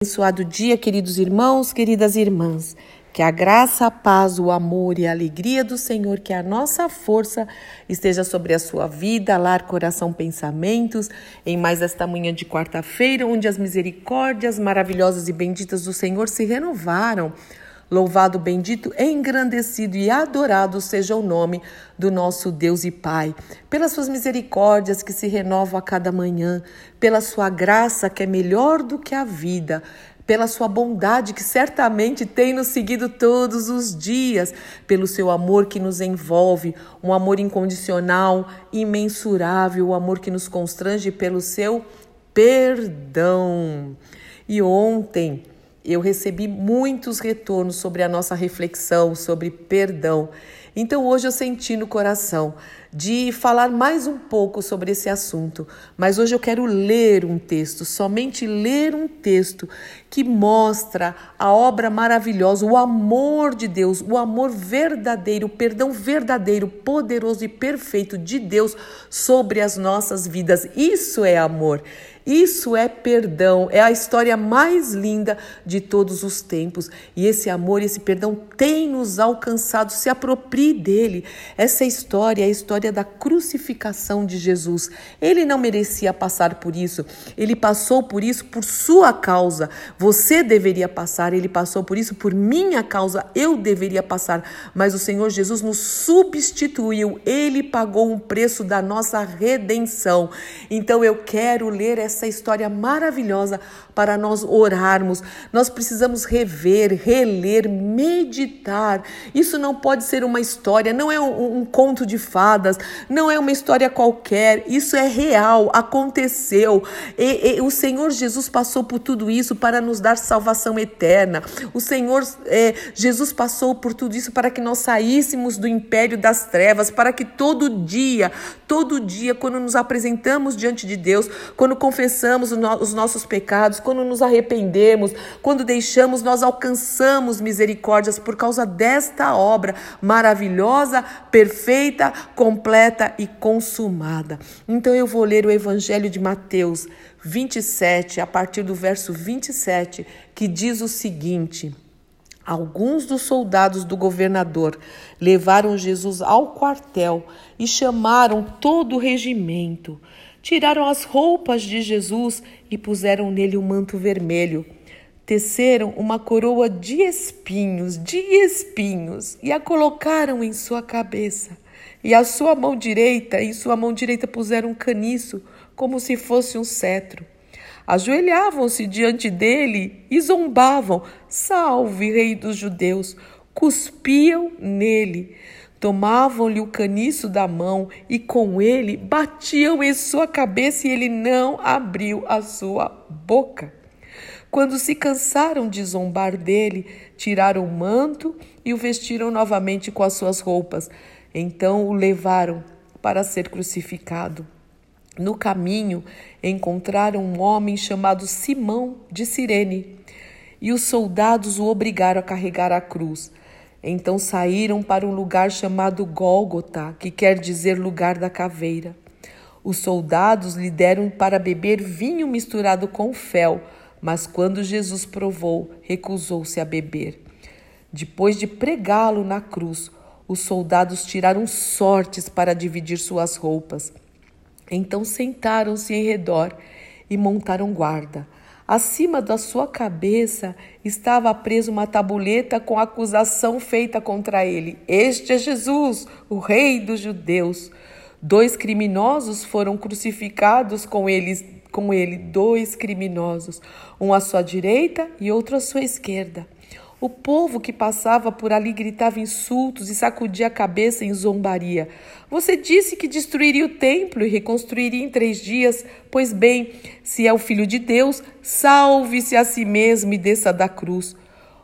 Abençoado dia, queridos irmãos, queridas irmãs. Que a graça, a paz, o amor e a alegria do Senhor, que a nossa força esteja sobre a sua vida, lar, coração, pensamentos, em mais esta manhã de quarta-feira, onde as misericórdias maravilhosas e benditas do Senhor se renovaram Louvado, bendito, engrandecido e adorado seja o nome do nosso Deus e Pai, pelas suas misericórdias que se renovam a cada manhã, pela sua graça que é melhor do que a vida, pela sua bondade que certamente tem nos seguido todos os dias, pelo seu amor que nos envolve, um amor incondicional, imensurável, o um amor que nos constrange pelo seu perdão. E ontem, eu recebi muitos retornos sobre a nossa reflexão sobre perdão. Então hoje eu senti no coração de falar mais um pouco sobre esse assunto, mas hoje eu quero ler um texto, somente ler um texto que mostra a obra maravilhosa, o amor de Deus, o amor verdadeiro, o perdão verdadeiro, poderoso e perfeito de Deus sobre as nossas vidas. Isso é amor. Isso é perdão, é a história mais linda de todos os tempos. E esse amor, esse perdão tem nos alcançado, se aproprie dele. Essa história é a história da crucificação de Jesus. Ele não merecia passar por isso, ele passou por isso por sua causa. Você deveria passar, ele passou por isso por minha causa, eu deveria passar. Mas o Senhor Jesus nos substituiu, ele pagou um preço da nossa redenção. Então eu quero ler essa essa história maravilhosa para nós orarmos. Nós precisamos rever, reler, meditar. Isso não pode ser uma história, não é um, um conto de fadas, não é uma história qualquer. Isso é real, aconteceu. E, e, o Senhor Jesus passou por tudo isso para nos dar salvação eterna. O Senhor é, Jesus passou por tudo isso para que nós saíssemos do império das trevas, para que todo dia, todo dia, quando nos apresentamos diante de Deus, quando confessamos confessamos os nossos pecados, quando nos arrependemos, quando deixamos, nós alcançamos misericórdias por causa desta obra maravilhosa, perfeita, completa e consumada. Então eu vou ler o Evangelho de Mateus 27, a partir do verso 27, que diz o seguinte. Alguns dos soldados do governador levaram Jesus ao quartel e chamaram todo o regimento. Tiraram as roupas de Jesus e puseram nele um manto vermelho. Teceram uma coroa de espinhos, de espinhos, e a colocaram em sua cabeça. E a sua mão direita, em sua mão direita puseram um caniço, como se fosse um cetro. Ajoelhavam-se diante dele e zombavam: Salve, Rei dos Judeus! Cuspiam nele. Tomavam-lhe o caniço da mão e com ele batiam em sua cabeça e ele não abriu a sua boca. Quando se cansaram de zombar dele, tiraram o manto e o vestiram novamente com as suas roupas. Então o levaram para ser crucificado. No caminho encontraram um homem chamado Simão de Cirene, e os soldados o obrigaram a carregar a cruz. Então saíram para um lugar chamado Gólgota, que quer dizer lugar da caveira. Os soldados lhe deram para beber vinho misturado com fel, mas quando Jesus provou, recusou-se a beber. Depois de pregá-lo na cruz, os soldados tiraram sortes para dividir suas roupas. Então sentaram-se em redor e montaram guarda. Acima da sua cabeça estava presa uma tabuleta com acusação feita contra ele: Este é Jesus, o Rei dos Judeus. Dois criminosos foram crucificados com eles, com ele, dois criminosos, um à sua direita e outro à sua esquerda. O povo que passava por ali gritava insultos e sacudia a cabeça em zombaria. Você disse que destruiria o templo e reconstruiria em três dias. Pois bem, se é o filho de Deus, salve-se a si mesmo e desça da cruz.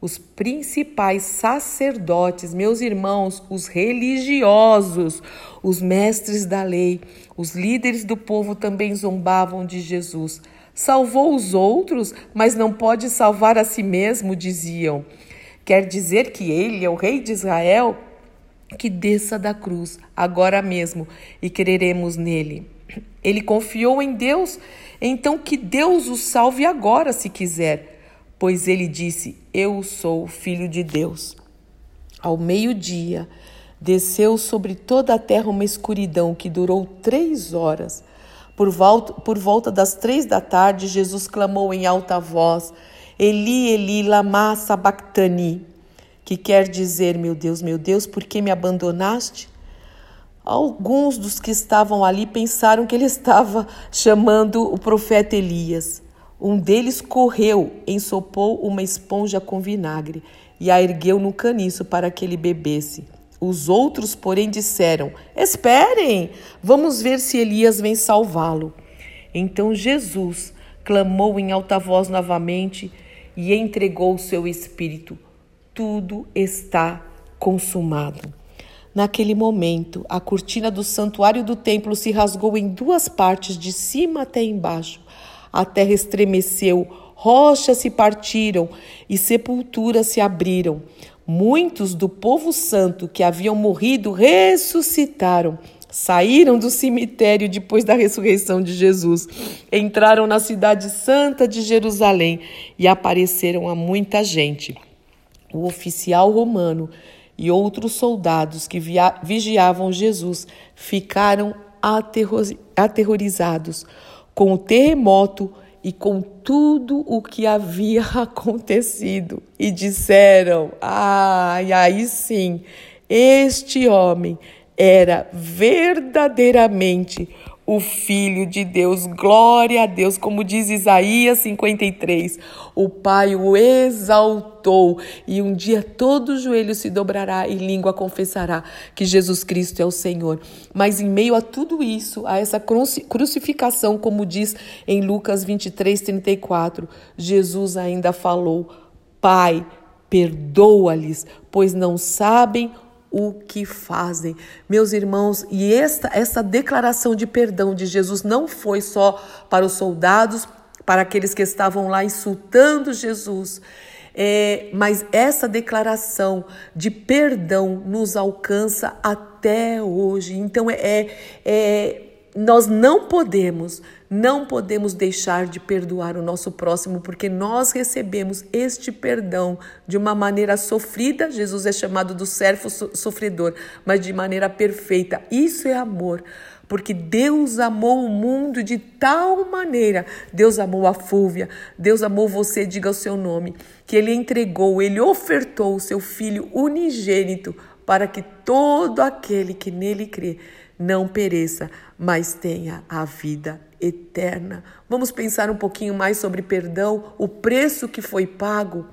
Os principais sacerdotes, meus irmãos, os religiosos, os mestres da lei, os líderes do povo também zombavam de Jesus. Salvou os outros, mas não pode salvar a si mesmo, diziam. Quer dizer que ele é o rei de Israel? Que desça da cruz agora mesmo e creremos nele. Ele confiou em Deus, então que Deus o salve agora, se quiser. pois ele disse: Eu sou filho de Deus. Ao meio-dia, desceu sobre toda a terra uma escuridão que durou três horas. Por volta, por volta das três da tarde, Jesus clamou em alta voz: Eli, Eli, lama sabachthani, que quer dizer: Meu Deus, meu Deus, por que me abandonaste? Alguns dos que estavam ali pensaram que ele estava chamando o profeta Elias. Um deles correu, ensopou uma esponja com vinagre e a ergueu no caniço para que ele bebesse. Os outros, porém, disseram: Esperem, vamos ver se Elias vem salvá-lo. Então Jesus clamou em alta voz novamente e entregou o seu espírito. Tudo está consumado. Naquele momento, a cortina do santuário do templo se rasgou em duas partes, de cima até embaixo. A terra estremeceu, rochas se partiram e sepulturas se abriram. Muitos do povo santo que haviam morrido ressuscitaram. Saíram do cemitério depois da ressurreição de Jesus, entraram na cidade santa de Jerusalém e apareceram a muita gente. O oficial romano e outros soldados que vigiavam Jesus ficaram aterrorizados com o terremoto e com tudo o que havia acontecido e disseram: ah, aí sim, este homem era verdadeiramente o Filho de Deus. Glória a Deus, como diz Isaías 53. O Pai o exaltou e um dia todo joelho se dobrará e língua confessará que Jesus Cristo é o Senhor. Mas em meio a tudo isso, a essa crucificação, como diz em Lucas 23, 34, Jesus ainda falou: Pai, perdoa-lhes, pois não sabem o o que fazem. Meus irmãos, e esta, essa declaração de perdão de Jesus não foi só para os soldados, para aqueles que estavam lá insultando Jesus. É, mas essa declaração de perdão nos alcança até hoje. Então, é, é, é nós não podemos não podemos deixar de perdoar o nosso próximo, porque nós recebemos este perdão de uma maneira sofrida. Jesus é chamado do servo sofredor, mas de maneira perfeita. Isso é amor porque Deus amou o mundo de tal maneira. Deus amou a Fúvia, Deus amou você, diga o seu nome, que ele entregou, ele ofertou o seu filho unigênito para que todo aquele que nele crê não pereça, mas tenha a vida eterna. Vamos pensar um pouquinho mais sobre perdão, o preço que foi pago.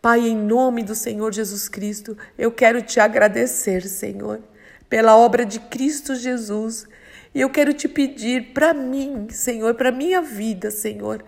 Pai, em nome do Senhor Jesus Cristo, eu quero te agradecer, Senhor, pela obra de Cristo Jesus. E eu quero te pedir para mim, Senhor, para minha vida, Senhor,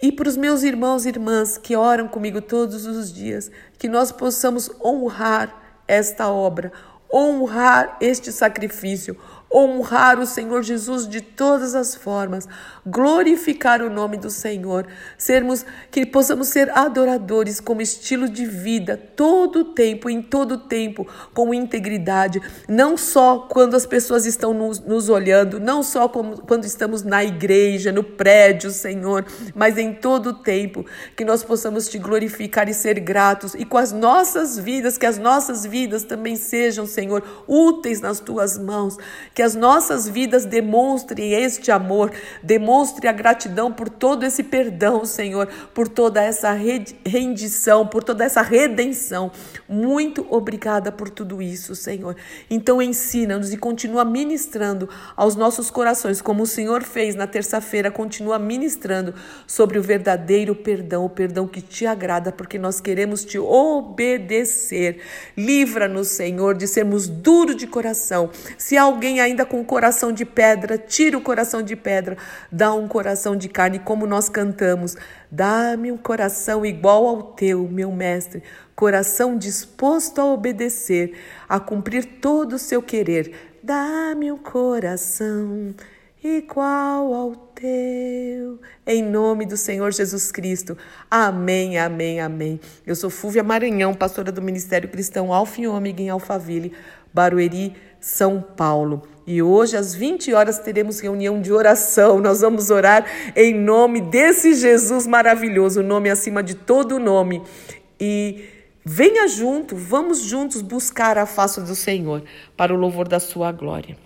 e para os meus irmãos e irmãs que oram comigo todos os dias, que nós possamos honrar esta obra, honrar este sacrifício, honrar o Senhor Jesus de todas as formas, glorificar o nome do Senhor, sermos que possamos ser adoradores como estilo de vida todo tempo, em todo tempo, com integridade, não só quando as pessoas estão nos, nos olhando, não só como, quando estamos na igreja, no prédio, Senhor, mas em todo tempo, que nós possamos te glorificar e ser gratos e com as nossas vidas, que as nossas vidas também sejam, Senhor, úteis nas tuas mãos, que as nossas vidas demonstrem este amor, demonstre a gratidão por todo esse perdão, Senhor, por toda essa rendição, por toda essa redenção. Muito obrigada por tudo isso, Senhor. Então ensina-nos e continua ministrando aos nossos corações, como o Senhor fez na terça-feira, continua ministrando sobre o verdadeiro perdão, o perdão que te agrada, porque nós queremos te obedecer. Livra-nos, Senhor, de sermos duros de coração. Se alguém ainda com coração de pedra, tira o coração de pedra, dá um coração de carne, como nós cantamos. Dá-me um coração igual ao teu, meu mestre, coração disposto a obedecer, a cumprir todo o seu querer. Dá-me um coração igual ao teu. Em nome do Senhor Jesus Cristo. Amém, amém, amém. Eu sou Fúvia Maranhão, pastora do Ministério Cristão Alfa e Ômega em Alphaville, Barueri, São Paulo. E hoje, às 20 horas, teremos reunião de oração. Nós vamos orar em nome desse Jesus maravilhoso, o nome acima de todo nome. E venha junto, vamos juntos buscar a face do Senhor para o louvor da sua glória.